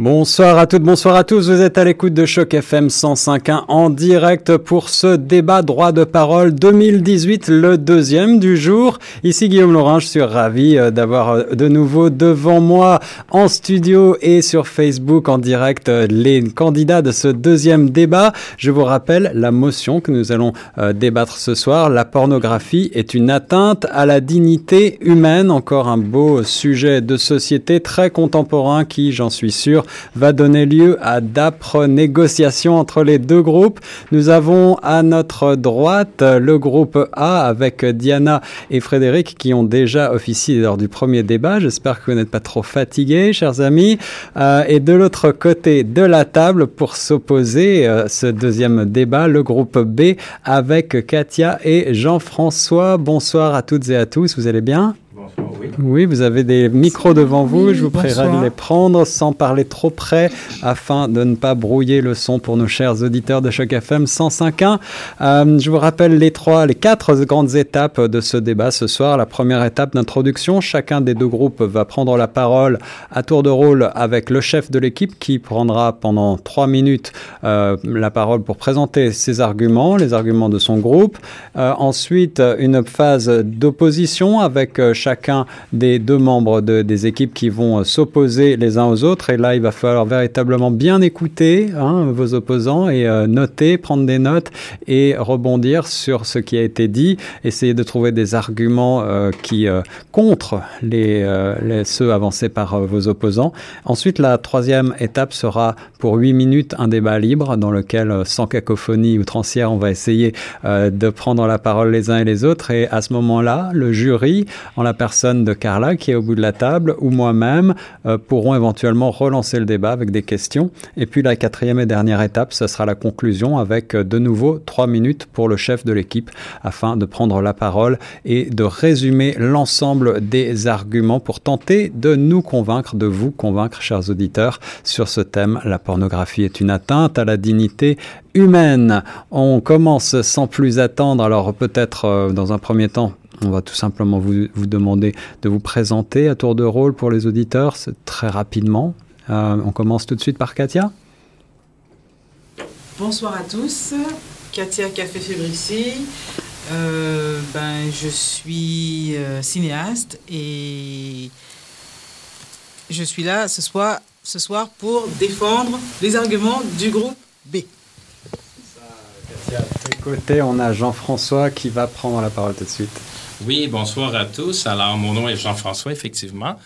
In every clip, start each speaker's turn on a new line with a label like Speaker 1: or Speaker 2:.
Speaker 1: Bonsoir à toutes, bonsoir à tous. Vous êtes à l'écoute de Choc FM 105.1 en direct pour ce débat droit de parole 2018, le deuxième du jour. Ici Guillaume Laurent, je suis ravi euh, d'avoir euh, de nouveau devant moi en studio et sur Facebook en direct euh, les candidats de ce deuxième débat. Je vous rappelle la motion que nous allons débattre ce soir. La pornographie est une atteinte à la dignité humaine. Encore un beau sujet de société très contemporain qui, j'en suis sûr, va donner lieu à d'âpres négociations entre les deux groupes. Nous avons à notre droite le groupe A avec Diana et Frédéric qui ont déjà officié lors du premier débat. J'espère que vous n'êtes pas trop fatigués, chers amis. Euh, et de l'autre côté de la table, pour s'opposer euh, ce deuxième débat, le groupe B avec Katia et Jean-François. Bonsoir à toutes et à tous. Vous allez bien? Oui. vous avez des micros devant vous. je vous prierai de les prendre sans parler trop près afin de ne pas brouiller le son pour nos chers auditeurs de Choc FM 105.1. Euh, je vous rappelle les trois, les quatre grandes étapes de ce débat ce soir. La première étape d'introduction, chacun des deux groupes va prendre la parole à tour de rôle avec le chef de l'équipe qui prendra pendant trois minutes euh, la parole pour présenter ses arguments, les arguments de son groupe. Euh, ensuite, une phase d'opposition avec chacun des deux membres de, des équipes qui vont euh, s'opposer les uns aux autres. Et là, il va falloir véritablement bien écouter hein, vos opposants et euh, noter, prendre des notes et rebondir sur ce qui a été dit. Essayer de trouver des arguments euh, qui contre les, ceux avancés par vos opposants. Ensuite, la troisième étape sera pour huit minutes un débat libre dans lequel, sans cacophonie outrancière, on va essayer de prendre la parole les uns et les autres. Et à ce moment-là, le jury, en la personne de Carla qui est au bout de la table ou moi-même euh, pourront éventuellement relancer le débat avec des questions. Et puis la quatrième et dernière étape, ce sera la conclusion avec euh, de nouveau trois minutes pour le chef de l'équipe afin de prendre la parole et de résumer l'ensemble des arguments pour tenter de nous convaincre, de vous convaincre, chers auditeurs, sur ce thème. La pornographie est une atteinte à la dignité humaine. On commence sans plus attendre, alors peut-être euh, dans un premier temps on va tout simplement vous, demander de vous présenter à tour de rôle pour les auditeurs très rapidement. Euh, on commence tout de suite par Katia.
Speaker 2: Bonsoir à tous. Katia Café Fébrici. Euh, ben, je suis euh, cinéaste et je suis là ce soir, ce soir pour défendre les arguments du groupe B.
Speaker 1: Katia, à côté, on a Jean-François qui va prendre la parole tout de suite.
Speaker 3: Oui, bonsoir à tous. Alors, mon nom est Jean-François, effectivement.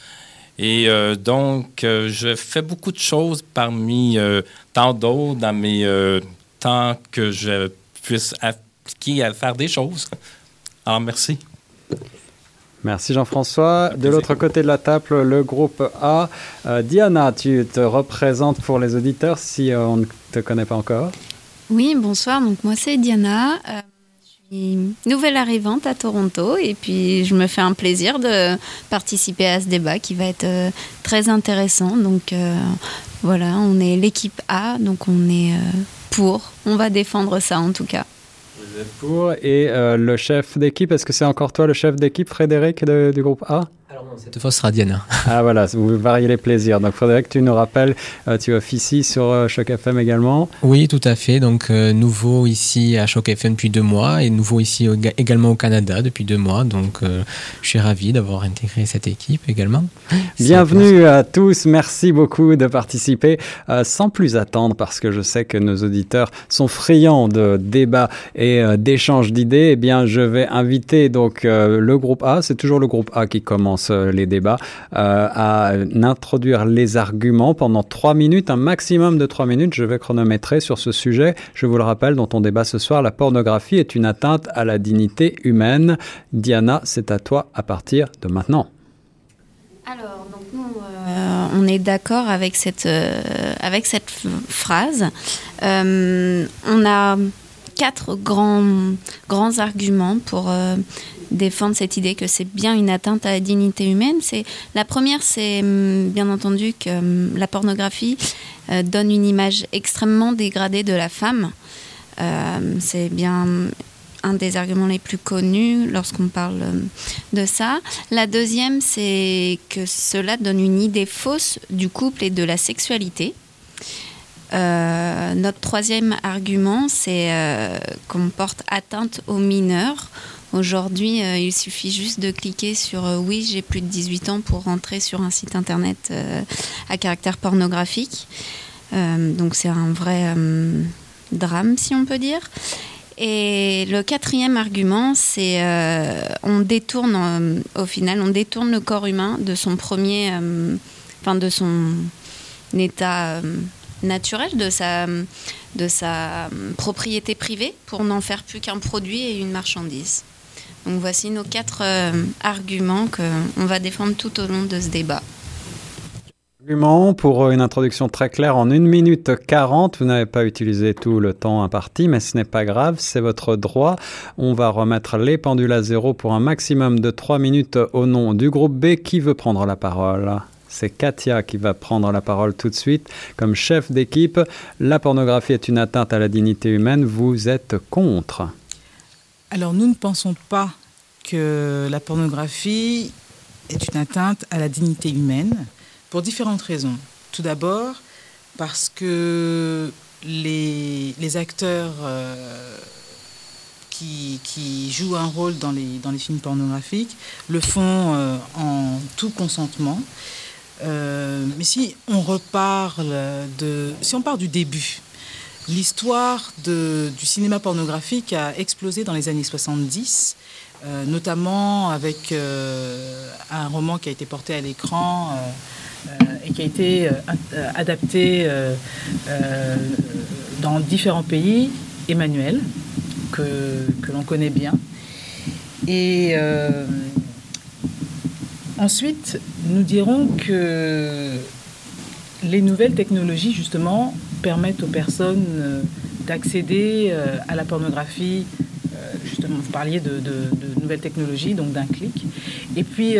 Speaker 3: Et euh, donc, euh, je fais beaucoup de choses parmi euh, tant d'autres dans mes temps que je puisse appliquer à faire des choses. Alors, merci.
Speaker 1: Merci Jean-François. De l'autre côté de la table, le groupe A. Diana, tu te représentes pour les auditeurs si on ne te connaît pas encore.
Speaker 4: Oui, bonsoir. Donc moi c'est Diana nouvelle arrivante à Toronto et puis je me fais un plaisir de participer à ce débat qui va être euh, très intéressant. Donc euh, voilà, on est l'équipe A, donc on est euh, pour. On va défendre ça en tout cas.
Speaker 1: Vous êtes pour. Et le chef d'équipe, est-ce que c'est encore toi le chef d'équipe, Frédéric, du groupe A?
Speaker 5: Alors non, cette fois, ce sera Diana.
Speaker 1: ah voilà, vous variez les plaisirs. Donc Frédéric, tu nous rappelles, euh, tu officies sur euh, Choc FM également
Speaker 5: Oui, tout à fait. Donc euh, nouveau ici à Choc FM depuis deux mois et nouveau ici également au Canada depuis deux mois. Donc je suis ravi d'avoir intégré cette équipe également.
Speaker 1: Bienvenue à tous, merci beaucoup de participer. sans plus attendre, parce que je sais que nos auditeurs sont friands de débats et d'échanges d'idées, eh bien je vais inviter donc le groupe A, c'est toujours le groupe A qui commence euh, les débats, euh, à introduire les arguments pendant trois minutes, un maximum de trois minutes. Je vais chronométrer sur ce sujet. Je vous le rappelle, dont on débat ce soir, la pornographie est une atteinte à la dignité humaine. Diana, c'est à toi à partir de maintenant.
Speaker 4: Alors, donc nous, euh, on est d'accord avec cette, avec cette phrase. on a quatre grands, grands arguments pour défendre cette idée que c'est bien une atteinte à la dignité humaine. La première, c'est hum, bien entendu que hum, la pornographie euh, donne une image extrêmement dégradée de la femme. Euh, c'est bien un des arguments les plus connus lorsqu'on parle de ça. La deuxième, c'est que cela donne une idée fausse du couple et de la sexualité. Notre troisième argument, c'est qu'on porte atteinte aux mineurs. Aujourd'hui, il suffit juste de cliquer sur oui, j'ai plus de 18 ans pour rentrer sur un site internet à caractère pornographique. donc c'est un vrai drame, si on peut dire. Et le quatrième argument, c'est euh, on détourne euh, au final, on détourne le corps humain de son premier, euh, enfin de son état naturel, de sa, de sa propriété privée, pour n'en faire plus qu'un produit et une marchandise. Donc voici nos quatre arguments qu'on va défendre tout au long de ce débat
Speaker 1: pour une introduction très claire en 1 minute 40. Vous n'avez pas utilisé tout le temps imparti, mais ce n'est pas grave, c'est votre droit. On va remettre les pendules à zéro pour un maximum de 3 minutes au nom du groupe B. Qui veut prendre la parole? C'est Katia qui va prendre la parole tout de suite comme chef d'équipe. La pornographie est une atteinte à la dignité humaine. Vous êtes contre
Speaker 2: Alors nous ne pensons pas que la pornographie est une atteinte à la dignité humaine pour différentes raisons. Tout d'abord, parce que les, acteurs euh, qui, jouent un rôle dans les, dans les films pornographiques le font euh, en tout consentement. Euh, mais si on reparle de. Si on part du début, l'histoire du cinéma pornographique a explosé dans les années 70. notamment avec un roman qui a été porté à l'écran euh, et qui a été euh, euh, adapté dans différents pays, Emmanuel, que, que l'on connaît bien. Et ensuite, nous dirons que les nouvelles technologies, justement, permettent aux personnes d'accéder à la pornographie. Justement, vous parliez de, nouvelles technologies, donc d'un clic. Et puis,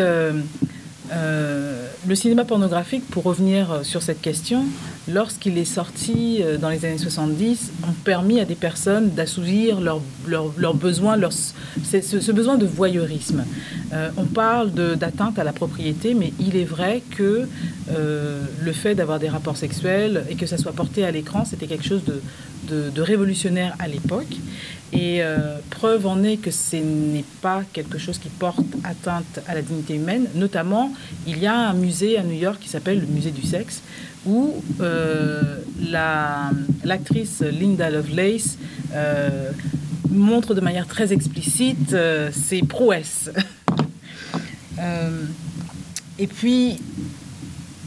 Speaker 2: euh, le cinéma pornographique, pour revenir euh, sur cette question, lorsqu'il est sorti euh, dans les années 70, ont permis à des personnes d'assouvir leurs leur, besoins, leur, ce, besoin de voyeurisme. on parle d'atteinte à la propriété, mais il est vrai que le fait d'avoir des rapports sexuels et que ça soit porté à l'écran, c'était quelque chose de, de révolutionnaire à l'époque. Et euh, preuve en est que ce n'est pas quelque chose qui porte atteinte à la dignité humaine. Notamment, il y a un musée à New York qui s'appelle le musée du sexe, où euh, l'actrice Linda Lovelace euh, montre de manière très explicite ses prouesses. et puis,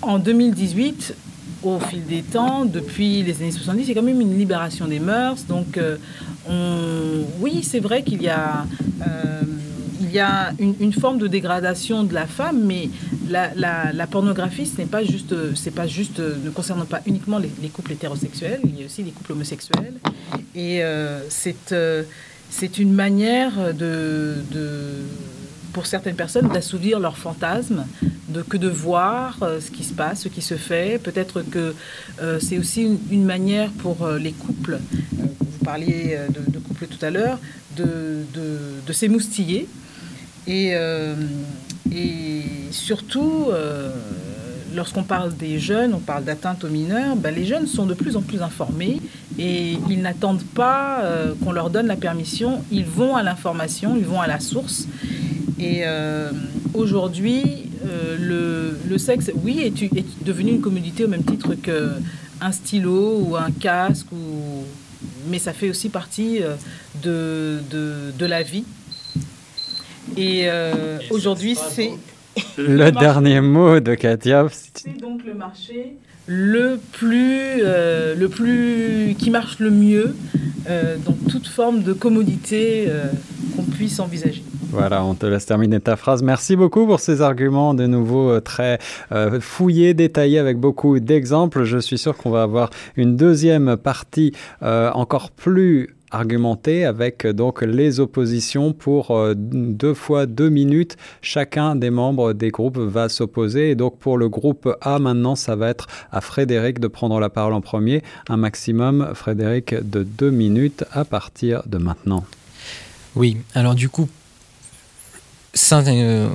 Speaker 2: en 2018, au fil des temps, depuis les années 70, il y a quand même une libération des mœurs. Donc, oui, c'est vrai qu'il y a, euh, il y a une, forme de dégradation de la femme, mais la, pornographie, ce n'est pas juste, c'est pas juste, ne concerne pas uniquement les, couples hétérosexuels, il y a aussi les couples homosexuels, et euh, c'est euh, c'est une manière de, pour certaines personnes d'assouvir leurs fantasmes, de, que de voir ce qui se passe, ce qui se fait. Peut-être que c'est aussi une, manière pour les couples parliez euh, de, couple tout à l'heure, de, de, s'émoustiller. Et, euh, et surtout, euh, lorsqu'on parle des jeunes, on parle d'atteinte aux mineurs, ben les jeunes sont de plus en plus informés et ils n'attendent pas qu'on leur donne la permission, ils vont à l'information, ils vont à la source. Et aujourd'hui, le, sexe, oui, est, devenu une commodité au même titre qu'un stylo ou un casque ou mais ça fait aussi partie euh, de, de la vie. Et euh, aujourd'hui, c'est...
Speaker 1: Le, dernier mot de Katia.
Speaker 2: C'est donc le marché le plus, euh, le plus qui marche le mieux dans toute forme de commodité qu'on puisse envisager.
Speaker 1: Voilà, on te laisse terminer ta phrase. Merci beaucoup pour ces arguments de nouveau euh, très euh, fouillés, détaillés avec beaucoup d'exemples. Je suis sûr qu'on va avoir une deuxième partie euh, encore plus argumentée avec donc les oppositions pour deux fois deux minutes. Chacun des membres des groupes va s'opposer. Et donc pour le groupe A, maintenant, ça va être à Frédéric de prendre la parole en premier. Un maximum, Frédéric, de deux minutes à partir de maintenant.
Speaker 5: Oui, alors du coup, euh,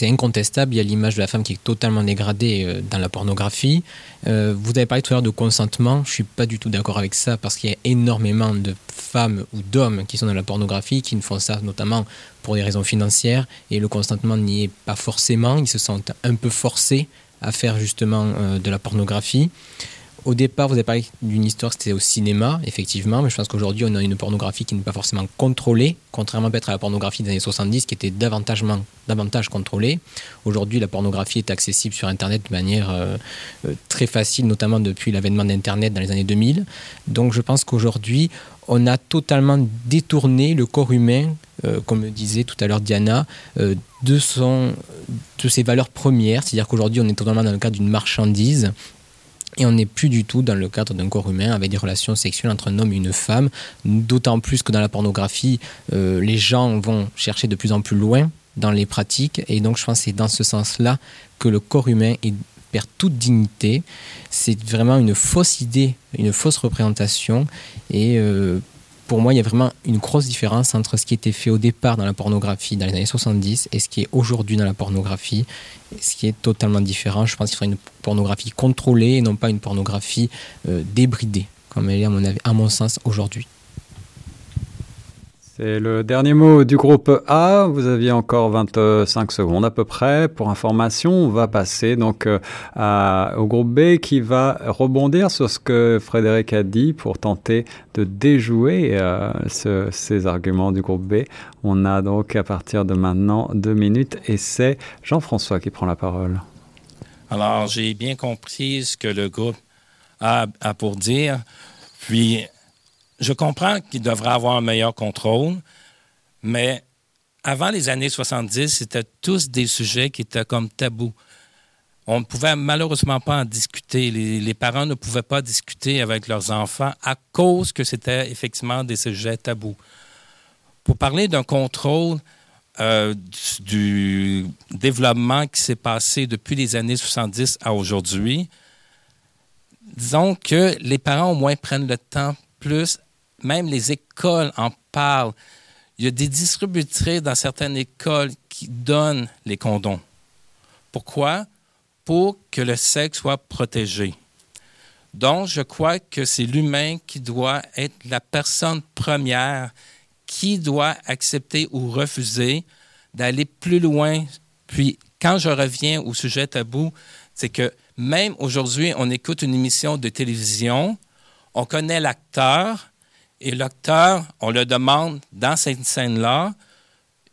Speaker 5: c'est incontestable, il y a l'image de la femme qui est totalement dégradée euh, dans la pornographie. Euh, vous avez parlé tout à l'heure de consentement, je ne suis pas du tout d'accord avec ça parce qu'il y a énormément de femmes ou d'hommes qui sont dans la pornographie, qui font ça notamment pour des raisons financières et le consentement n'y est pas forcément, ils se sentent un peu forcés à faire justement de la pornographie. Au départ, vous avez parlé d'une histoire, c'était au cinéma, effectivement, mais je pense qu'aujourd'hui, on a une pornographie qui n'est pas forcément contrôlée, contrairement peut-être à la pornographie des années 70, qui était davantage, davantage contrôlée. Aujourd'hui, la pornographie est accessible sur Internet de manière euh, euh, très facile, notamment depuis l'avènement d'Internet dans les années 2000. Donc je pense qu'aujourd'hui, on a totalement détourné le corps humain, euh, comme disait tout à l'heure Diana, de ses valeurs premières. C'est-à-dire qu'aujourd'hui, on est totalement dans le cadre d'une marchandise et on n'est plus du tout dans le cadre d'un corps humain avec des relations sexuelles entre un homme et une femme, d'autant plus que dans la pornographie, euh, les gens vont chercher de plus en plus loin dans les pratiques, et donc je pense que c'est dans ce sens-là que le corps humain perd toute dignité. C'est vraiment une fausse idée, une fausse représentation, et euh, pour moi, il y a vraiment une grosse différence entre ce qui était fait au départ dans la pornographie dans les années 70 et ce qui est aujourd'hui dans la pornographie, ce qui est totalement différent. Je pense qu'il faudrait une pornographie contrôlée et non pas une pornographie euh, débridée, comme elle est à mon, à mon sens aujourd'hui.
Speaker 1: C'est le dernier mot du groupe A. Vous aviez encore 25 secondes à peu près. Pour information, on va passer donc euh, au groupe B qui va rebondir sur ce que Frédéric a dit pour tenter de déjouer euh, ces arguments du groupe B. On a donc à partir de maintenant deux minutes et c'est Jean-François qui prend la parole.
Speaker 3: Alors, j'ai bien compris ce que le groupe a, a pour dire. Puis, je comprends qu'il devrait avoir un meilleur contrôle, mais avant les années 70, c'était tous des sujets qui étaient comme tabous. On ne pouvait malheureusement pas en discuter. Les, parents ne pouvaient pas discuter avec leurs enfants à cause que c'était effectivement des sujets tabous. Pour parler d'un contrôle euh, du développement qui s'est passé depuis les années 70 à aujourd'hui, disons que les parents au moins prennent le temps plus même les écoles en parlent. Il y a des distributeurs dans certaines écoles qui donnent les condoms. Pourquoi? Pour que le sexe soit protégé. Donc, je crois que c'est l'humain qui doit être la personne première qui doit accepter ou refuser d'aller plus loin. Puis, quand je reviens au sujet tabou, c'est que même aujourd'hui, on écoute une émission de télévision, on connaît l'acteur, et l'acteur, on le demande dans cette scène-là,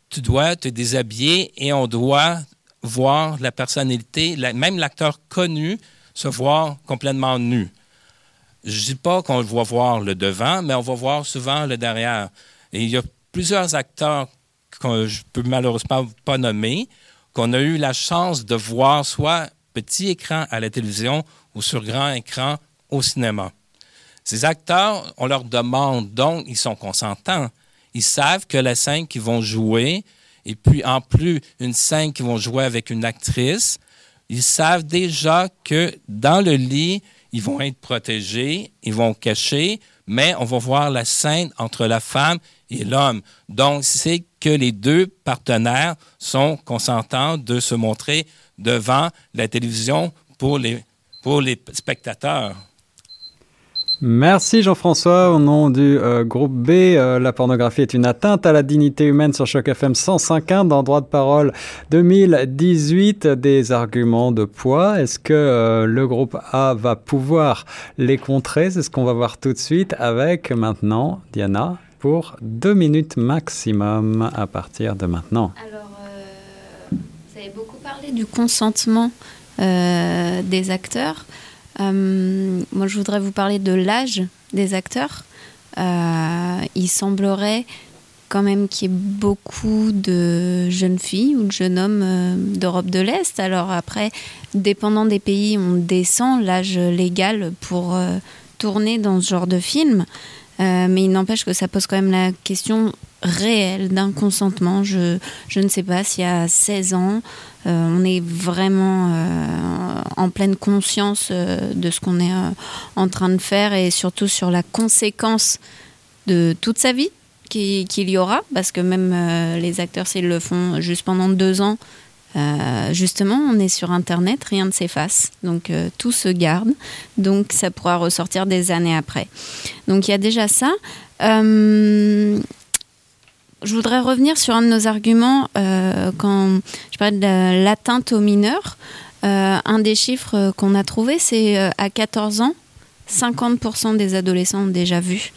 Speaker 3: tu dois te déshabiller et on doit voir la personnalité, même l'acteur connu, se voir complètement nu. Je ne dis pas qu'on va voir le devant, mais on va voir souvent le derrière. Et il y a plusieurs acteurs que je peux malheureusement pas nommer, qu'on a eu la chance de voir soit petit écran à la télévision ou sur grand écran au cinéma. Ces acteurs, on leur demande, donc ils sont consentants. Ils savent que la scène qu'ils vont jouer, et puis en plus une scène qu'ils vont jouer avec une actrice, ils savent déjà que dans le lit, ils vont être protégés, ils vont cacher, mais on va voir la scène entre la femme et l'homme. Donc, c'est que les deux partenaires sont consentants de se montrer devant la télévision pour les, pour les spectateurs.
Speaker 1: Merci Jean-François. Au nom du euh, groupe B, euh, la pornographie est une atteinte à la dignité humaine sur Choc FM 105.1 dans Droit de parole 2018. Des arguments de poids. Est-ce que euh, le groupe A va pouvoir les contrer? C'est ce qu'on va voir tout de suite avec maintenant Diana pour deux minutes maximum à partir de maintenant.
Speaker 4: Alors, vous avez beaucoup parlé du consentement des acteurs. Euh, moi, je voudrais vous parler de l'âge des acteurs. Euh, il semblerait quand même qu'il y ait beaucoup de jeunes filles ou de jeunes hommes euh, d'Europe de l'Est. Alors après, dépendant des pays, on descend l'âge légal pour tourner dans ce genre de film. Mais il n'empêche que ça pose quand même la question réelle d'un consentement. Je, je ne sais pas s'il y a 16 ans, euh, on est vraiment euh, en pleine conscience euh, de ce qu'on est en train de faire et surtout sur la conséquence de toute sa vie qu'il y aura, parce que même les acteurs, s'ils le font juste pendant deux ans, justement, on est sur Internet, rien ne s'efface, donc tout se garde, donc ça pourra ressortir des années après. Donc il y a déjà ça. je voudrais revenir sur un de nos arguments quand je parlais de l'atteinte aux mineurs. un des chiffres qu'on a trouvé, c'est à 14 ans, 50% des adolescents ont déjà vu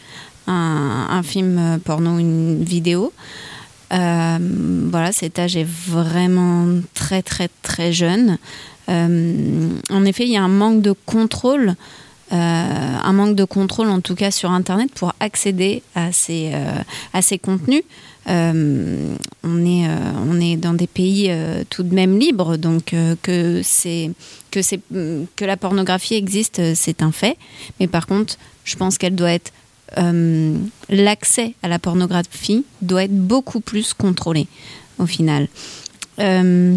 Speaker 4: un, film porno, une vidéo. Euh, voilà, cet âge est vraiment très très très jeune. Euh, en effet, il y a un manque de contrôle, euh, un manque de contrôle en tout cas sur Internet pour accéder à ces, à ces contenus. on, est, on est dans des pays tout de même libres, donc que, c'est, que, c'est, que la pornographie existe, c'est un fait. Mais par contre, je pense qu'elle doit être euh, l'accès à la pornographie doit être beaucoup plus contrôlé au final. Euh,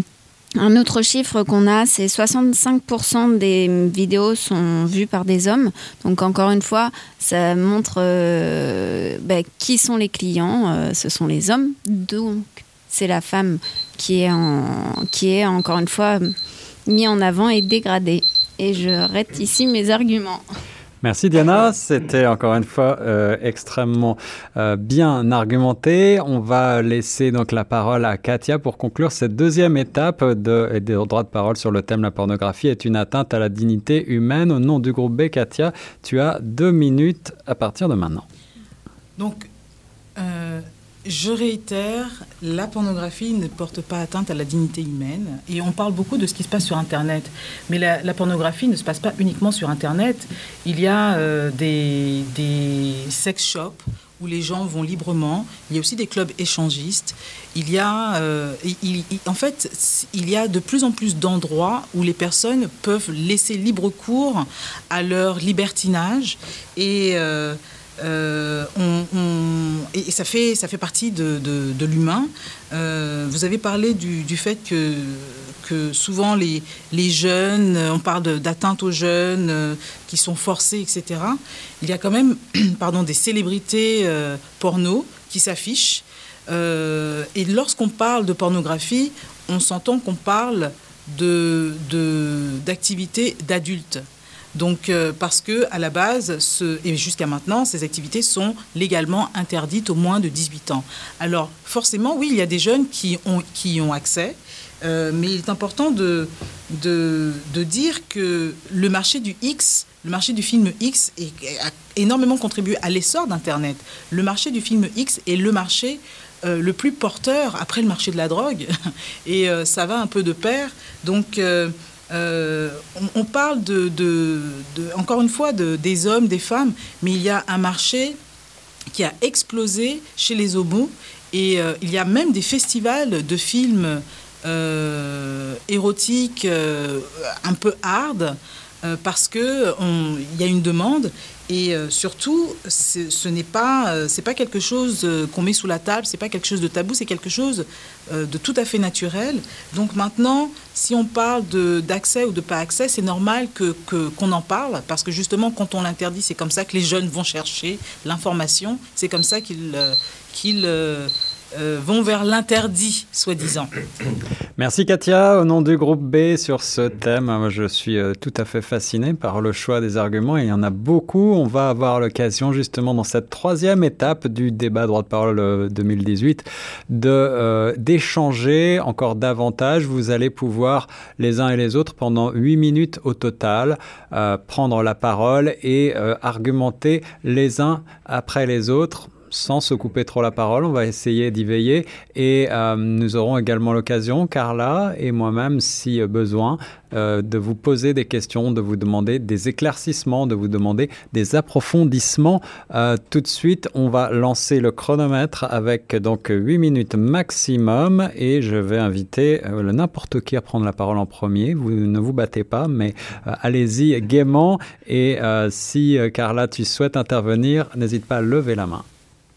Speaker 4: un autre chiffre qu'on a, c'est 65% des vidéos sont vues par des hommes. Donc encore une fois, ça montre euh, ben, qui sont les clients. ce sont les hommes. Donc c'est la femme qui est, qui est encore une fois mis en avant et dégradée. Et je rête ici mes arguments.
Speaker 1: Merci Diana, c'était encore une fois euh, extrêmement euh, bien argumenté. On va laisser donc la parole à Katia pour conclure cette deuxième étape de, des droits de parole sur le thème la pornographie est une atteinte à la dignité humaine. Au nom du groupe B, Katia, tu as deux minutes à partir de maintenant.
Speaker 2: Donc, euh, je réitère, la pornographie ne porte pas atteinte à la dignité humaine. Et on parle beaucoup de ce qui se passe sur Internet. Mais la, pornographie ne se passe pas uniquement sur Internet. Il y a euh, des, sex shops où les gens vont librement. Il y a aussi des clubs échangistes. Il y a, euh, en fait, il y a de plus en plus d'endroits où les personnes peuvent laisser libre cours à leur libertinage et euh, euh, et, ça, fait, ça fait partie de, l'humain. Euh, vous avez parlé du, fait que, souvent les, les jeunes, on parle d'atteinte aux jeunes euh, qui sont forcés, etc. Il y a quand même pardon, des célébrités porno qui s'affichent. et lorsqu'on parle de pornographie, on s'entend qu'on parle d'activités de, d'adultes. Donc, euh, parce que à la base, et jusqu'à maintenant, ces activités sont légalement interdites au moins de 18 ans. Alors, forcément, oui, il y a des jeunes qui ont, qui ont accès, euh, mais il est important de, de, de, dire que le marché du X, le marché du film X a énormément contribué à l'essor d'Internet. Le marché du film X est le marché euh, le plus porteur après le marché de la drogue, et ça va un peu de pair. Donc, euh, on, parle de, encore une fois de, des hommes, des femmes, mais il y a un marché qui a explosé chez les homos et euh, il y a même des festivals de films euh, érotiques un peu hard parce qu'il y a une demande et euh, surtout, ce n'est pas, euh, pas quelque chose euh, qu'on met sous la table, c'est pas quelque chose de tabou, c'est quelque chose de tout à fait naturel. Donc maintenant, si on parle d'accès ou de pas accès, c'est normal que qu'on en parle parce que justement, quand on l'interdit, c'est comme ça que les jeunes vont chercher l'information, c'est comme ça qu'ils qu'ils euh, vont vers l'interdit, soi-disant.
Speaker 1: Merci Katia. Au nom du groupe B sur ce thème, je suis euh, tout à fait fasciné par le choix des arguments il y en a beaucoup. On va avoir l'occasion justement dans cette troisième étape du débat droit de parole 2018 euh, de d'échanger encore davantage. Vous allez pouvoir les uns et les autres pendant huit minutes au total prendre la parole et argumenter les uns après les autres sans se couper trop la parole. On va essayer d'y veiller et euh, nous aurons également l'occasion, Carla et moi-même, si besoin, euh, de vous poser des questions, de vous demander des éclaircissements, de vous demander des approfondissements. Euh, tout de suite, on va lancer le chronomètre avec donc 8 minutes maximum et je vais inviter n'importe qui à prendre la parole en premier. Vous ne vous battez pas, mais allez-y gaiement et si Carla, tu souhaites intervenir, n'hésite pas à lever la main.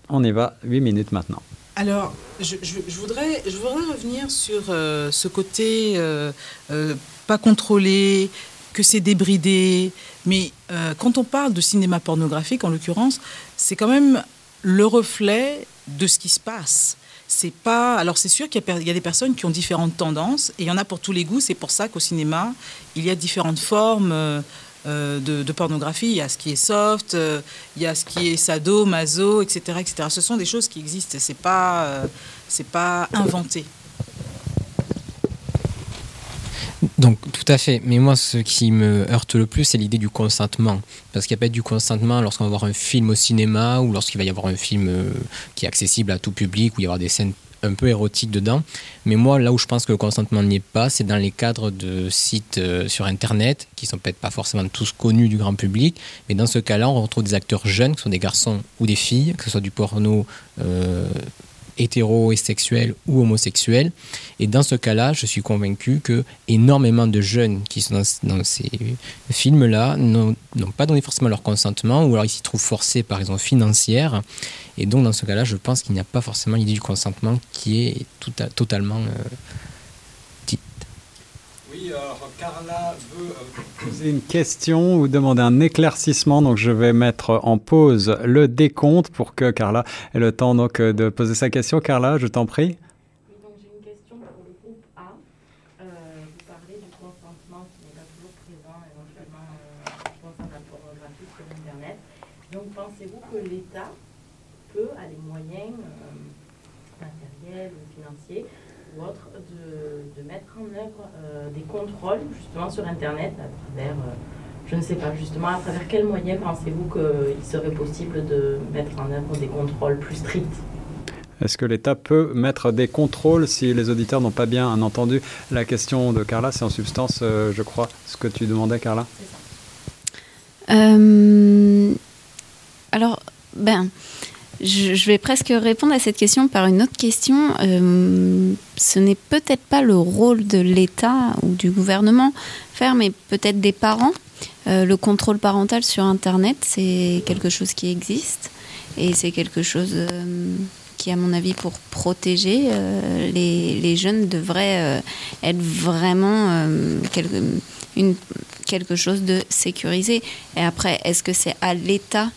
Speaker 1: On y va, 8 minutes maintenant.
Speaker 2: Alors, je, voudrais, revenir sur euh, ce côté euh, euh, pas contrôlé, que c'est débridé. Mais quand on parle de cinéma pornographique, en l'occurrence, c'est quand même le reflet de ce qui se passe. C'est pas. Alors c'est sûr qu'il y, a des personnes qui ont différentes tendances et il y en a pour tous les goûts. C'est pour ça qu'au cinéma, il y a différentes formes. Euh, euh, de, pornographie. Il y a ce qui est soft, euh, il y a ce qui est sado, maso, etc., etc. Ce sont des choses qui existent. C'est pas, c'est pas inventé.
Speaker 5: Donc tout à fait. Mais moi, ce qui me heurte le plus, c'est l'idée du consentement. Parce qu'il n'y a pas du consentement lorsqu'on va voir un film au cinéma ou lorsqu'il va y avoir un film euh, qui est accessible à tout public, où il y aura des scènes un peu érotiques dedans. Mais moi, là où je pense que le consentement n'y est pas, c'est dans les cadres de sites euh, sur Internet, qui sont peut-être pas forcément tous connus du grand public. Mais dans ce cas-là, on retrouve des acteurs jeunes, que ce sont des garçons ou des filles, que ce soit du porno. Euh, hétéro et sexuel ou homosexuel. Et dans ce cas-là, je suis convaincu que énormément de jeunes qui sont dans, ces films-là n'ont pas donné forcément leur consentement ou alors ils s'y trouvent forcés par raison financière. Et donc dans ce cas-là, je pense qu'il n'y a pas forcément l'idée du consentement qui est totalement euh,
Speaker 1: Carla veut euh, poser une question ou demander un éclaircissement, donc je vais mettre en pause le décompte pour que Carla ait le temps donc euh, de poser sa question. Carla, je t'en prie.
Speaker 6: Oui, donc j'ai une question pour le groupe A. Euh, vous parlez du consentement qui n'est pas toujours présent, éventuellement, euh, je pense à la pornographie sur Internet. Donc pensez-vous que l'État peut, a les moyens matériels ou financiers, ou autres, de, mettre en œuvre euh, des contrôles justement sur Internet à travers, euh, je ne sais pas, justement à travers quels moyens pensez-vous qu'il serait possible de mettre en œuvre des contrôles plus stricts?
Speaker 1: Est-ce que l'État peut mettre des contrôles si les auditeurs n'ont pas bien entendu la question de Carla? C'est en substance, euh, je crois, ce que tu demandais, Carla.
Speaker 4: Alors, ben, je, vais presque répondre à cette question par une autre question. Euh, ce n'est peut-être pas le rôle de l'État ou du gouvernement faire, mais peut-être des parents. Euh, le contrôle parental sur Internet, c'est quelque chose qui existe et c'est quelque chose euh, qui, à mon avis, pour protéger les, jeunes, devrait être vraiment quelque chose de sécurisé. Et après, est-ce que c'est à l'État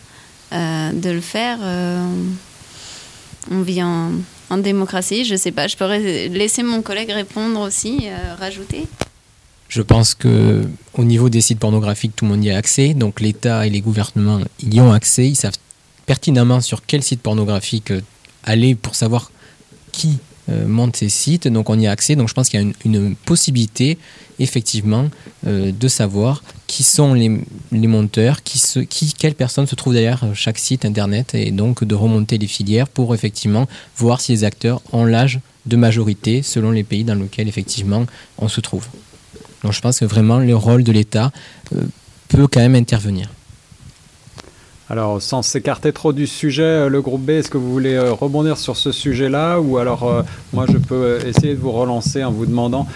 Speaker 4: euh, de le faire. Euh, on vit en, démocratie, je sais pas, je peux laisser mon collègue répondre aussi, euh, rajouter.
Speaker 5: Je pense que au niveau des sites pornographiques, tout le monde y a accès. Donc l'État et les gouvernements y ont accès. Ils savent pertinemment sur quel site pornographique aller pour savoir qui monte ces sites. Donc on y a accès. Donc je pense qu'il y a une possibilité effectivement euh, de savoir qui sont les, monteurs, qui se, qui, quelles personnes se trouvent derrière chaque site internet et donc de remonter les filières pour effectivement voir si les acteurs ont l'âge de majorité selon les pays dans lesquels effectivement on se trouve. Donc je pense que vraiment le rôle de l'État euh, peut quand même intervenir.
Speaker 1: Alors, sans s'écarter trop du sujet, euh, le groupe B, est-ce que vous voulez euh, rebondir sur ce sujet-là Ou alors, euh, moi, je peux essayer de vous relancer en vous demandant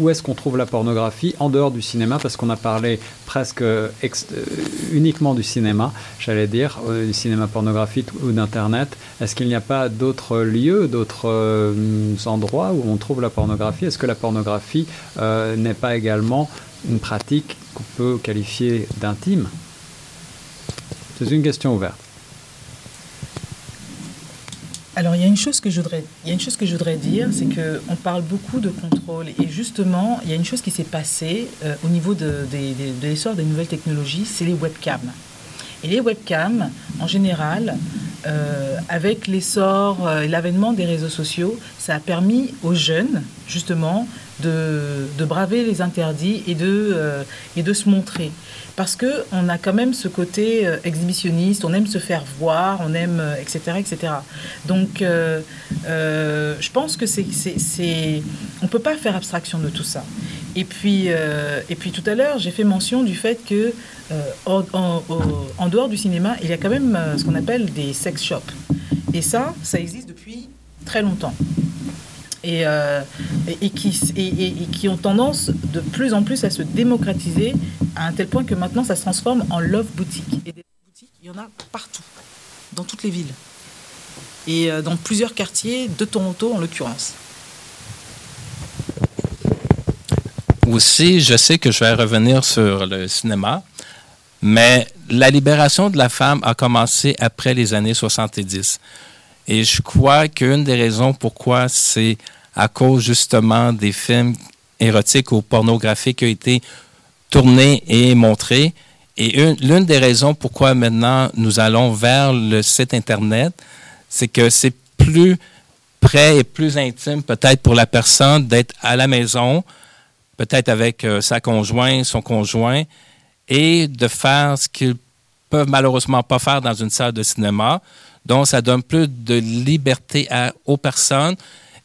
Speaker 1: où est-ce qu'on trouve la pornographie en dehors du cinéma? Parce qu'on a parlé presque uniquement du cinéma, j'allais dire, du cinéma pornographique ou d'Internet. Est-ce qu'il n'y a pas d'autres lieux, d'autres endroits où on trouve la pornographie? Est-ce que la pornographie n'est pas également une pratique qu'on peut qualifier d'intime? C'est une question ouverte.
Speaker 2: Alors, il y a une chose que je voudrais, il y a une chose que je voudrais dire, c'est que on parle beaucoup de contrôle et justement, il y a une chose qui s'est passée euh, au niveau de, de l'essor des nouvelles technologies, c'est les webcams. Et les webcams, en général, euh, avec l'essor euh, et l'avènement des réseaux sociaux, ça a permis aux jeunes, justement, de, braver les interdits et de, et de se montrer parce que on a quand même ce côté euh, exhibitionniste, on aime se faire voir, on aime, etc., euh, etc. Donc, euh, je pense que c'est, c'est, on peut pas faire abstraction de tout ça. Et puis, et puis tout à l'heure, j'ai fait mention du fait que en, en, dehors du cinéma, il y a quand même ce qu'on appelle des sex shops. Et ça, ça existe depuis très longtemps. Euh, et, qui, ont tendance de plus en plus à se démocratiser à un tel point que maintenant ça se transforme en love boutique. Et des boutiques, il y en a partout, dans toutes les villes. Et euh, dans plusieurs quartiers de Toronto en l'occurrence.
Speaker 3: Aussi, je sais que je vais revenir sur le cinéma. Mais la libération de la femme a commencé après les années 70. Et je crois qu'une des raisons pourquoi c'est à cause justement des films érotiques ou pornographiques qui ont été tournés et montrés. Et l'une des raisons pourquoi maintenant nous allons vers le site Internet, c'est que c'est plus près et plus intime peut-être pour la personne d'être à la maison, peut-être avec euh, sa conjointe, son conjoint, et de faire ce qu'ils peuvent malheureusement pas faire dans une salle de cinéma. Donc, ça donne plus de liberté aux personnes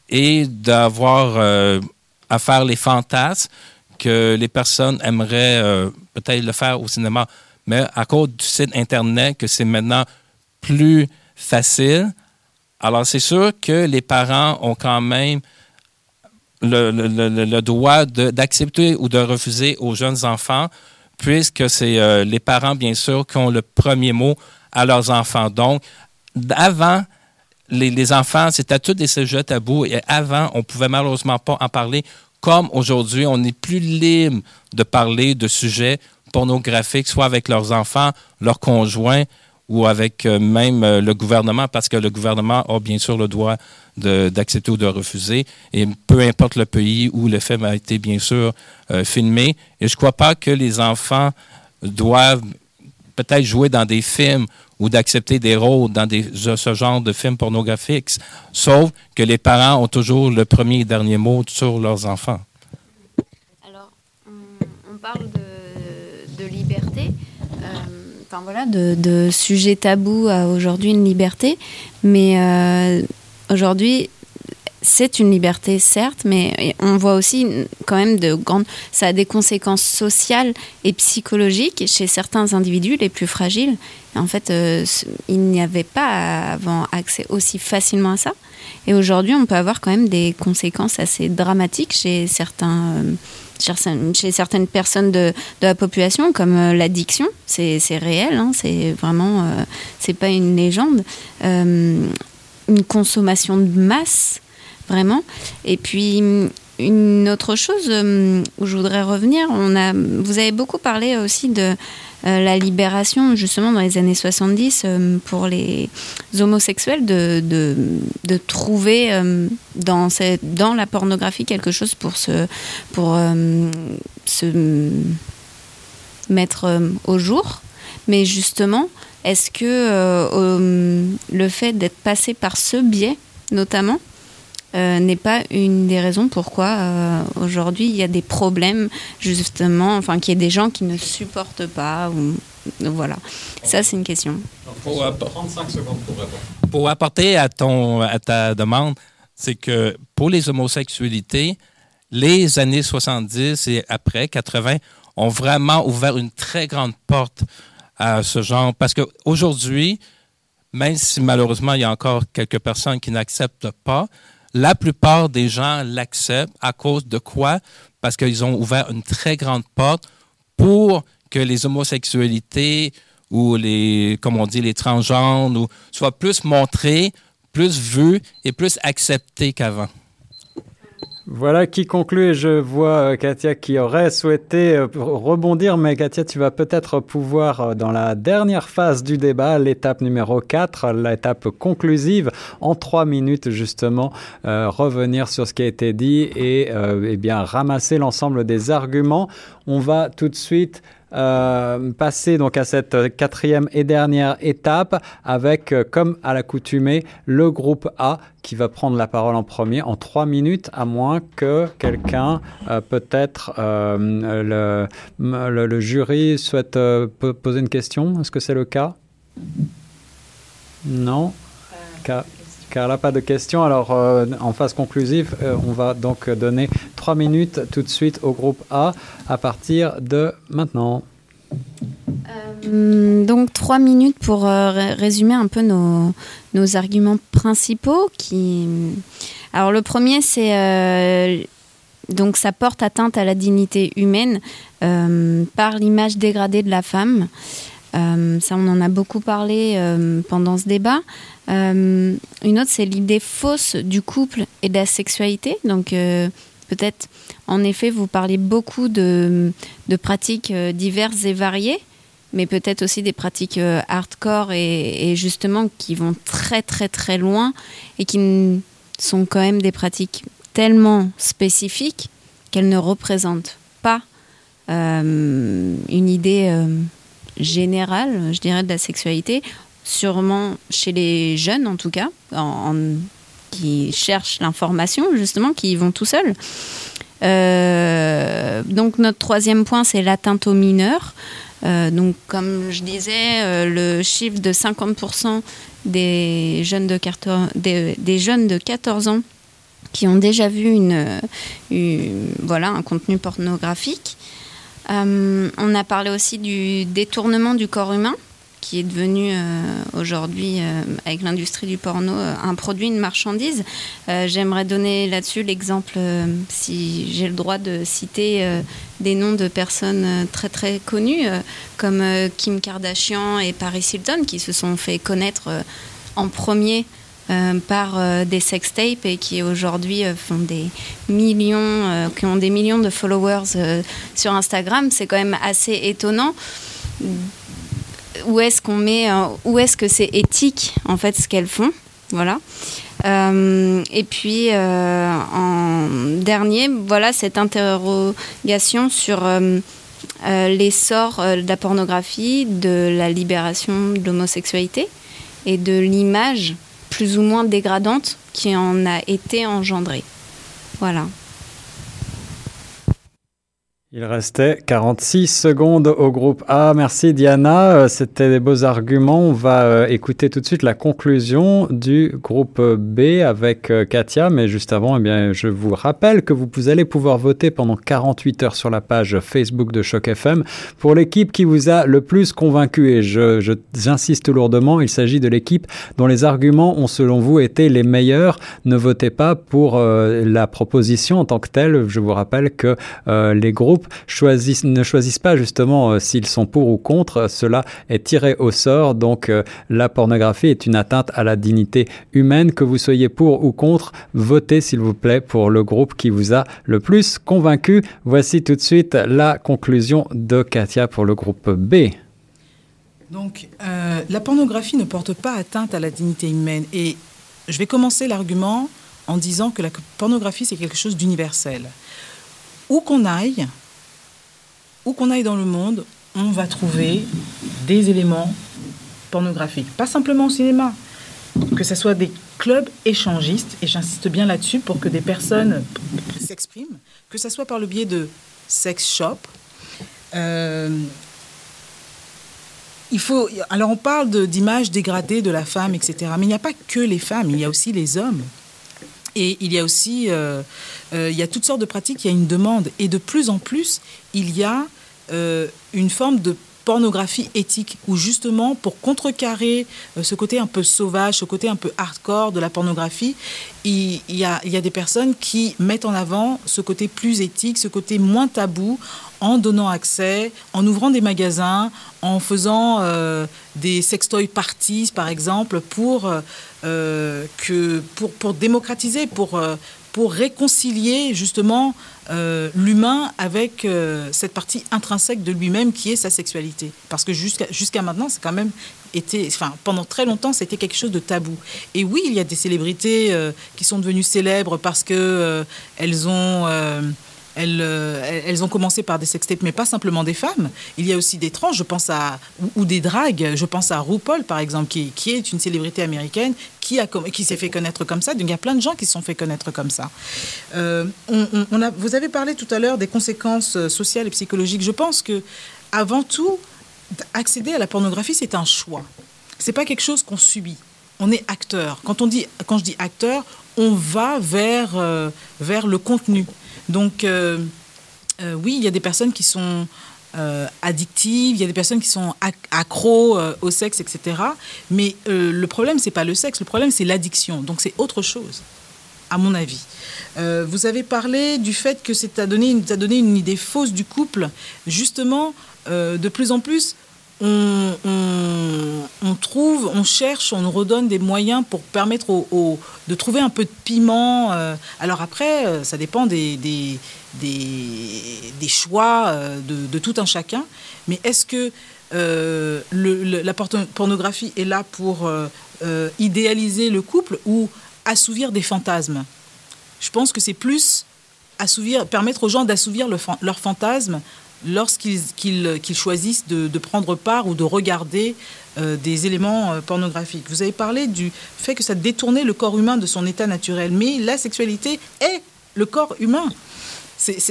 Speaker 3: et d'avoir euh, à faire les fantasmes que les personnes aimeraient euh, peut-être le faire au cinéma. Mais à cause du site Internet, que c'est maintenant plus facile, alors c'est sûr que les parents ont quand même le, droit d'accepter ou de refuser aux jeunes enfants, puisque c'est euh, les parents, bien sûr, qui ont le premier mot à leurs enfants. Donc, avant, les, enfants, c'était tous des sujets tabous et avant, on pouvait malheureusement pas en parler comme aujourd'hui, on n'est plus libre de parler de sujets pornographiques, soit avec leurs enfants, leurs conjoints ou avec euh, même euh, le gouvernement, parce que le gouvernement a bien sûr le droit d'accepter ou de refuser, et peu importe le pays où le film a été bien sûr euh, filmé. Et je ne crois pas que les enfants doivent peut-être jouer dans des films ou d'accepter des rôles dans ce genre de films pornographiques, sauf que les parents ont toujours le premier et dernier mot sur leurs enfants.
Speaker 4: Alors, on, parle de, liberté, euh, enfin voilà, de, de sujet tabou à aujourd'hui une liberté, mais euh, aujourd'hui, c'est une liberté, certes, mais on voit aussi quand même de grandes. Ça a des conséquences sociales et psychologiques chez certains individus les plus fragiles. En fait, euh, il n'y avait pas avant accès aussi facilement à ça. Et aujourd'hui, on peut avoir quand même des conséquences assez dramatiques chez certains. Euh, chez certaines personnes de, de la population, comme euh, l'addiction, c'est réel, hein, c'est vraiment, c'est pas une légende. une consommation de masse, vraiment. Et puis, une autre chose euh, où je voudrais revenir, on a, vous avez beaucoup parlé aussi de euh, la libération, justement, dans les années 70, euh, pour les homosexuels, de, de, trouver dans, cette, dans la pornographie quelque chose pour se, pour, se mettre au jour. Mais justement, est-ce que le fait d'être passé par ce biais, notamment, euh, n'est pas une des raisons pourquoi euh, aujourd'hui il y a des problèmes justement, enfin qu'il y ait des gens qui ne supportent pas. Ou, voilà, ça c'est une question.
Speaker 3: Pour, 35 secondes pour répondre. Pour apporter à, ton, à ta demande, c'est que pour les homosexualités, les années 70 et après 80 ont vraiment ouvert une très grande porte à ce genre. Parce qu'aujourd'hui, même si malheureusement il y a encore quelques personnes qui n'acceptent pas, la plupart des gens l'acceptent à cause de quoi? Parce qu'ils ont ouvert une très grande porte pour que les homosexualités ou les, comme les transgenres soient plus montrées, plus vues et plus acceptées qu'avant.
Speaker 1: Voilà qui conclut. Je vois euh, Katia qui aurait souhaité euh, rebondir, mais Katia, tu vas peut-être pouvoir, euh, dans la dernière phase du débat, l'étape numéro 4, l'étape conclusive, en trois minutes justement, revenir sur ce qui a été dit et eh bien ramasser l'ensemble des arguments. On va tout de suite euh, passer donc à cette quatrième et dernière étape avec, euh, comme à l'accoutumée, le groupe A qui va prendre la parole en premier en trois minutes, à moins que quelqu'un, euh, peut-être le, le, jury, souhaite poser une question. Est-ce que c'est le cas? Non? Carla, pas de questions. Alors, euh, en phase conclusive, euh, on va donc donner trois minutes tout de suite au groupe A à partir de maintenant.
Speaker 4: Euh, donc trois minutes pour résumer un peu nos, nos, arguments principaux. Qui... Alors le premier, c'est donc ça porte atteinte à la dignité humaine par l'image dégradée de la femme. Ça, on en a beaucoup parlé pendant ce débat. Euh, une autre, c'est l'idée fausse du couple et de la sexualité. Donc, euh, peut-être, en effet, vous parlez beaucoup de, pratiques euh, diverses et variées, mais peut-être aussi des pratiques euh, hardcore et, justement qui vont très très très loin et qui sont quand même des pratiques tellement spécifiques qu'elles ne représentent pas euh, une idée euh, générale, je dirais, de la sexualité, sûrement chez les jeunes en tout cas, qui cherchent l'information justement, qui y vont tout seuls. donc notre troisième point, c'est l'atteinte aux mineurs. Euh, donc, comme je disais, euh, le chiffre de 50% des jeunes de, des, jeunes de 14 ans qui ont déjà vu une, voilà, un contenu pornographique. Euh, on a parlé aussi du détournement du corps humain qui est devenu euh, aujourd'hui, euh, avec l'industrie du porno, un produit, une marchandise. J'aimerais donner là-dessus l'exemple, si j'ai le droit de citer des noms de personnes très très connues, comme Kim Kardashian et Paris Hilton, qui se sont fait connaître en premier par des sextapes et qui aujourd'hui font des millions, qui ont des millions de followers sur Instagram. C'est quand même assez étonnant où est-ce qu'on met, euh, où est-ce que c'est éthique en fait ce qu'elles font, voilà. Euh, et puis euh, en dernier, voilà cette interrogation sur l'essor de la pornographie, de la libération de l'homosexualité et de l'image plus ou moins dégradante qui en a été engendrée. Voilà.
Speaker 1: Il restait 46 secondes au groupe A. Merci Diana, euh, c'était des beaux arguments. On va euh, écouter tout de suite la conclusion du groupe B avec euh, Katia. Mais juste avant, eh bien, je vous rappelle que vous allez pouvoir voter pendant 48 heures sur la page Facebook de Choc FM pour l'équipe qui vous a le plus convaincu. Et j'insiste lourdement, il s'agit de l'équipe dont les arguments ont selon vous été les meilleurs. Ne votez pas pour la proposition en tant que telle. Je vous rappelle que les groupes choisissent, ne choisissent pas justement euh, s'ils sont pour ou contre. Cela est tiré au sort. Donc euh, la pornographie est une atteinte à la dignité humaine. Que vous soyez pour ou contre, votez s'il vous plaît pour le groupe qui vous a le plus convaincu. Voici tout de suite la conclusion de Katia pour le groupe B.
Speaker 2: Donc, euh, la pornographie ne porte pas atteinte à la dignité humaine. Et je vais commencer l'argument en disant que la pornographie, c'est quelque chose d'universel. Où qu'on aille, où qu'on aille dans le monde, on va trouver des éléments pornographiques. Pas simplement au cinéma, que ce soit des clubs échangistes, et j'insiste bien là-dessus pour que des personnes s'expriment, que ce soit par le biais de sex shop. Euh, il faut, alors on parle d'images dégradées de la femme, etc. Mais il n'y a pas que les femmes, il y a aussi les hommes. Et il y a aussi, euh, euh, il y a toutes sortes de pratiques, il y a une demande. Et de plus en plus, il y a euh, une forme de pornographie éthique, où justement, pour contrecarrer ce côté un peu sauvage, ce côté un peu hardcore de la pornographie, il, y a, il y a des personnes qui mettent en avant ce côté plus éthique, ce côté moins tabou, en donnant accès, en ouvrant des magasins, en faisant des sextoy parties, par exemple, pour euh, que pour, pour, démocratiser, pour, euh, pour réconcilier justement euh, l'humain avec cette partie intrinsèque de lui-même qui est sa sexualité. Parce que jusqu'à maintenant, c'est quand même été, enfin, pendant très longtemps, c'était quelque chose de tabou. Et oui, il y a des célébrités qui sont devenues célèbres parce que elles ont euh, elles, ont commencé par des sextapes, mais pas simplement des femmes. Il y a aussi des trans, je pense à ou, des dragues. Je pense à RuPaul, par exemple, qui, qui est une célébrité américaine qui, qui s'est fait connaître comme ça. Donc il y a plein de gens qui se sont fait connaître comme ça. Euh, on, a, vous avez parlé tout à l'heure des conséquences euh, sociales et psychologiques. Je pense que avant tout, accéder à la pornographie, c'est un choix. C'est pas quelque chose qu'on subit. On est acteur. Quand on dit, quand je dis acteur, on va vers vers le contenu. Donc, euh, euh, oui, il y a des personnes qui sont euh, addictives, il y a des personnes qui sont accros au sexe, etc. Mais le problème, c'est pas le sexe, le problème, c'est l'addiction. Donc, c'est autre chose, à mon avis. vous avez parlé du fait que ça a donné, donné une idée fausse du couple. Justement, de plus en plus, on, trouve, on cherche, on redonne des moyens pour permettre au, de trouver un peu de piment. Euh. alors après, euh, ça dépend des, choix euh, de, tout un chacun. Mais est-ce que la pornographie est là pour idéaliser le couple ou assouvir des fantasmes? Je pense que c'est plus assouvir, permettre aux gens d'assouvir le fan- leurs fantasmes lorsqu'ils qu'ils- qu'ils choisissent de, prendre part ou de regarder euh, des éléments euh, pornographiques. Vous avez parlé du fait que ça détournait le corps humain de son état naturel, mais la sexualité est le corps humain.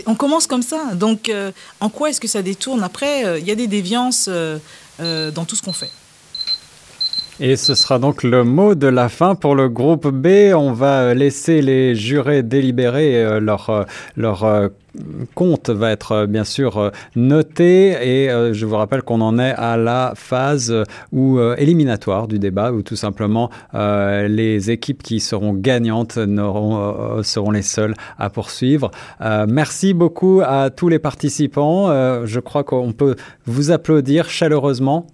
Speaker 2: On commence comme ça. Donc, euh, en quoi est-ce que ça détourne? Après, il y a des déviances dans tout ce qu'on fait.
Speaker 1: Et ce sera donc le mot de la fin pour le groupe B. On va laisser les jurés délibérer. euh, Leur, euh, leur euh, compte va être bien sûr noté. Et je vous rappelle qu'on en est à la phase euh, éliminatoire du débat, où tout simplement les équipes qui seront gagnantes seront les seules à poursuivre. Merci beaucoup à tous les participants. Je crois qu'on peut vous applaudir chaleureusement.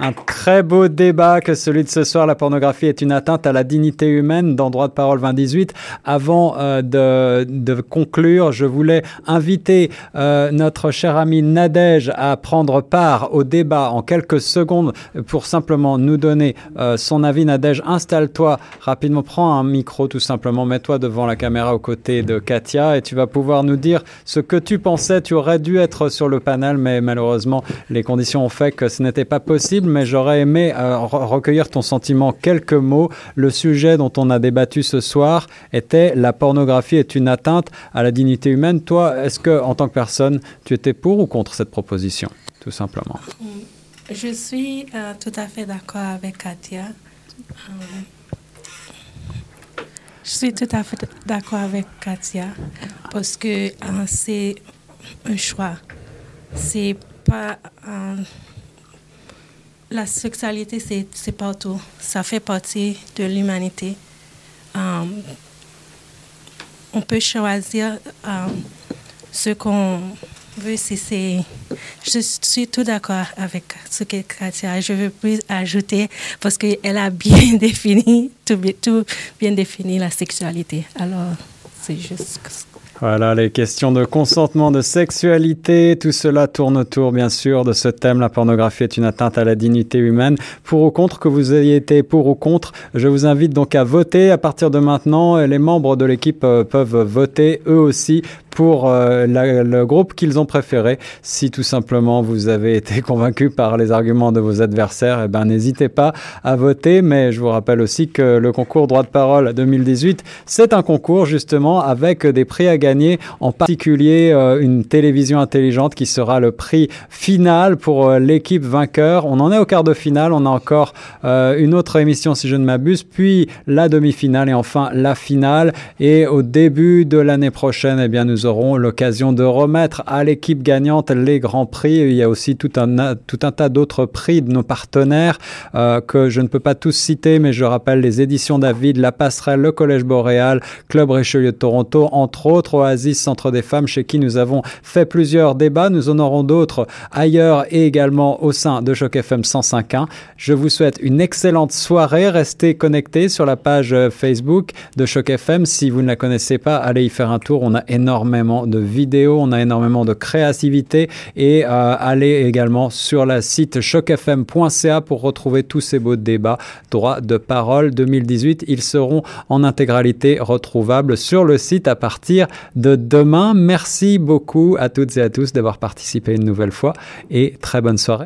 Speaker 1: Un très beau débat que celui de ce soir. La pornographie est une atteinte à la dignité humaine dans Droit de parole 2018. Avant euh, de, de conclure, je voulais inviter euh, notre cher ami Nadège à prendre part au débat en quelques secondes pour simplement nous donner euh, son avis. Nadège, installe-toi rapidement, prends un micro tout simplement, mets-toi devant la caméra aux côtés de Katia et tu vas pouvoir nous dire ce que tu pensais. Tu aurais dû être sur le panel, mais malheureusement, les conditions ont fait que ce n'était pas possible. Mais j'aurais aimé euh, re- recueillir ton sentiment, quelques mots. Le sujet dont on a débattu ce soir était la pornographie est une atteinte à la dignité humaine. Toi, est-ce que, en tant que personne, tu étais pour ou contre cette proposition, tout simplement?
Speaker 7: Je suis euh, tout à fait d'accord avec Katia. Euh, je suis tout à fait d'accord avec Katia parce que c'est un choix. C'est pas. La sexualité, c'est partout. Ça fait partie de l'humanité. Euh, on peut choisir euh, ce qu'on veut si. Je suis tout d'accord avec ce que Katia. Je veux plus ajouter parce qu'elle a bien défini, tout bien défini la sexualité. Alors, c'est juste.
Speaker 1: Voilà, les questions de consentement, de sexualité, tout cela tourne autour, bien sûr, de ce thème. La pornographie est une atteinte à la dignité humaine. Pour ou contre, que vous ayez été pour ou contre, je vous invite donc à voter. À partir de maintenant, les membres de l'équipe euh, peuvent voter eux aussi pour euh, le groupe qu'ils ont préféré. Si tout simplement vous avez été convaincu par les arguments de vos adversaires, eh ben, n'hésitez pas à voter. Mais je vous rappelle aussi que le concours droit de parole 2018, c'est un concours justement avec des prix à gagner, en particulier euh, une télévision intelligente qui sera le prix final pour euh, l'équipe vainqueur. On en est au quart de finale, on a encore une autre émission si je ne m'abuse, puis la demi-finale et enfin la finale. Et au début de l'année prochaine, eh bien, nous aurons l'occasion de remettre à l'équipe gagnante les grands prix. Il y a aussi tout un, tout un tas d'autres prix de nos partenaires euh, que je ne peux pas tous citer, mais je rappelle les éditions David, La Passerelle, le Collège Boréal, Club Richelieu de Toronto, entre autres Oasis Centre des Femmes, chez qui nous avons fait plusieurs débats. Nous en aurons d'autres ailleurs et également au sein de Choc FM 105.1. Je vous souhaite une excellente soirée. Restez connectés sur la page euh, Facebook de Choc FM. Si vous ne la connaissez pas, allez y faire un tour. On a énormément de vidéos, on a énormément de créativité et euh, allez également sur la site chocfm.ca pour retrouver tous ces beaux débats droit de parole 2018. Ils seront en intégralité retrouvables sur le site à partir de demain. Merci beaucoup à toutes et à tous d'avoir participé une nouvelle fois et très bonne soirée.